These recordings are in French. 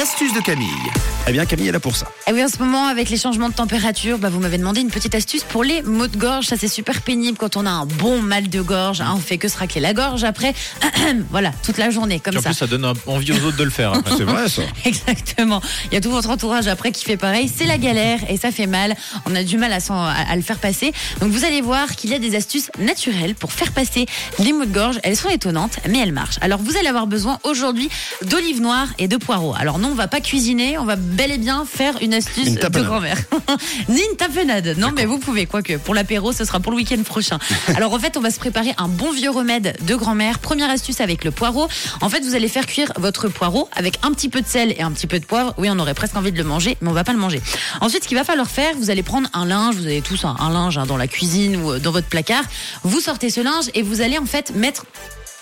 l'astuce de Camille. Eh bien, Camille est là pour ça. Et oui, en ce moment, avec les changements de température, bah, vous m'avez demandé une petite astuce pour les maux de gorge. Ça, c'est super pénible quand on a un bon mal de gorge. hein. on fait que se racler la gorge après. voilà, toute la journée, comme en ça. plus, ça donne un- envie aux autres de le faire. après. C'est vrai, ça. Exactement. Il y a tout votre entourage après qui fait pareil. C'est la galère et ça fait mal. On a du mal à, s'en- à- à le faire passer. Donc vous allez voir qu'il y a des astuces naturelles pour faire passer les maux de gorge. Elles sont étonnantes, mais elles marchent. Alors vous allez avoir besoin aujourd'hui d'olives noires et de poireaux. Alors non, on va pas cuisiner, on va bel et bien faire une astuce Une de grand-mère. Ni une tapenade. Non, mais vous pouvez, quoique. Pour l'apéro, ce sera pour le week-end prochain. Alors en fait, on va se préparer un bon vieux remède de grand-mère. Première astuce avec le poireau. En fait, vous allez faire cuire votre poireau avec un petit peu de sel et un petit peu de poivre. Oui, on aurait presque envie de le manger, mais on va pas le manger. Ensuite, ce qu'il va falloir faire, vous allez prendre un linge. Vous avez tous un, un linge hein, dans la cuisine ou euh, dans votre placard. Vous sortez ce linge et vous allez en fait mettre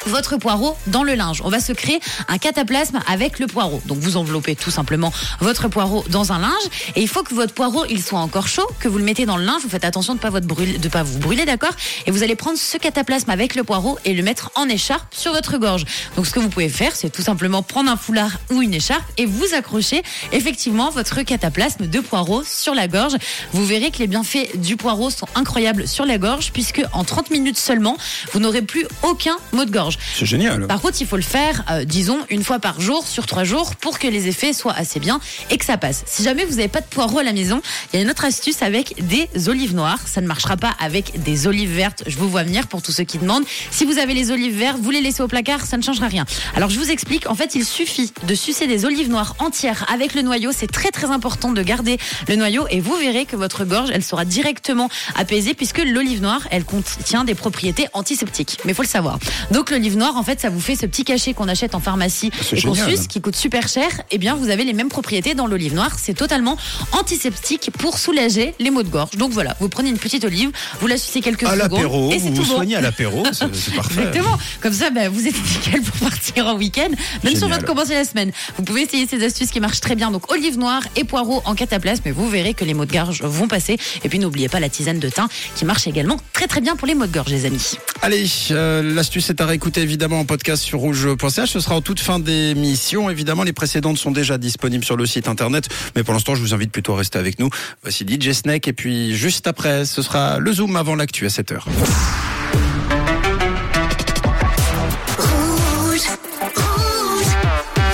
votre poireau dans le linge. On va se créer un cataplasme avec le poireau. Donc vous enveloppez tout simplement votre poireau dans un linge et il faut que votre poireau il soit encore chaud, que vous le mettez dans le linge. Vous faites attention de pas pas vous brûler, d'accord? Et vous allez prendre ce cataplasme avec le poireau et le mettre en écharpe sur votre gorge. Donc ce que vous pouvez faire, c'est tout simplement prendre un foulard ou une écharpe et vous accrocher effectivement votre cataplasme de poireau sur la gorge. Vous verrez que les bienfaits du poireau sont incroyables sur la gorge puisque en 30 minutes seulement, vous n'aurez plus aucun mot de gorge. C'est génial. Par contre, il faut le faire, euh, disons, une fois par jour, sur trois jours, pour que les effets soient assez bien et que ça passe. Si jamais vous n'avez pas de poireaux à la maison, il y a une autre astuce avec des olives noires. Ça ne marchera pas avec des olives vertes. Je vous vois venir pour tous ceux qui demandent. Si vous avez les olives vertes, vous les laissez au placard, ça ne changera rien. Alors, je vous explique. En fait, il suffit de sucer des olives noires entières avec le noyau. C'est très, très important de garder le noyau et vous verrez que votre gorge, elle sera directement apaisée puisque l'olive noire, elle contient des propriétés antiseptiques. Mais il faut le savoir. Donc, l'olive noire, en fait, ça vous fait ce petit cachet qu'on achète en pharmacie et qu'on suce, qui coûte super cher. Eh bien, vous avez les mêmes propriétés dans l'olive noire. C'est totalement antiseptique pour soulager les maux de gorge. Donc voilà, vous prenez une petite olive, vous la sucez quelques À secondes l'apéro, et c'est vous tout vous bon. soignez à l'apéro, c'est parfait. Exactement. Comme ça, ben, vous êtes nickel pour partir en week-end, même sur Génial. votre commencer la semaine. Vous pouvez essayer ces astuces qui marchent très bien. Donc, olive noire et poireaux en cataplasme, mais vous verrez que les maux de gorge vont passer. Et puis, n'oubliez pas la tisane de thym qui marche également très très bien pour les maux de gorge, les amis. Allez, euh, l'astuce est à réécouter évidemment en podcast sur rouge.ch. Ce sera en toute fin d'émission. Évidemment, les précédentes sont déjà disponibles sur le site internet. Mais pour l'instant, je vous invite plutôt à rester avec nous. Voici DJ Snake. Et puis, juste après, ce sera le Zoom avant l'actu à 7h.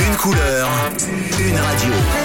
Une couleur, une radio.